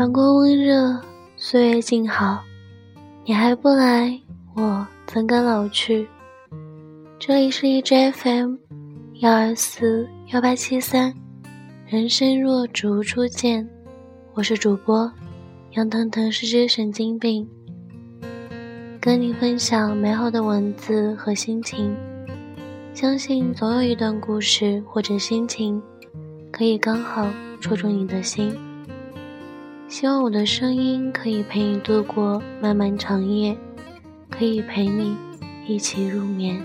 阳光温热，岁月静好，你还不来，我怎敢老去？这里是荔枝 FM 幺二四幺八七三，人生若只如初见，我是主播杨腾腾，是只神经病，跟你分享美好的文字和心情，相信总有一段故事或者心情，可以刚好戳中你的心。希望我的声音可以陪你度过漫漫长夜，可以陪你一起入眠。